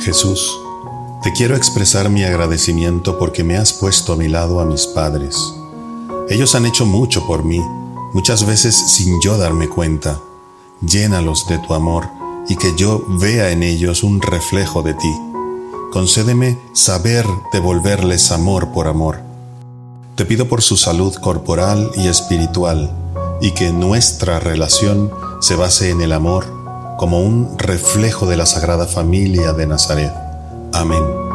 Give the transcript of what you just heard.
Jesús, te quiero expresar mi agradecimiento porque me has puesto a mi lado a mis padres. Ellos han hecho mucho por mí, muchas veces sin yo darme cuenta. Llénalos de tu amor y que yo vea en ellos un reflejo de ti. Concédeme saber devolverles amor por amor. Te pido por su salud corporal y espiritual y que nuestra relación se base en el amor como un reflejo de la Sagrada Familia de Nazaret. Amén.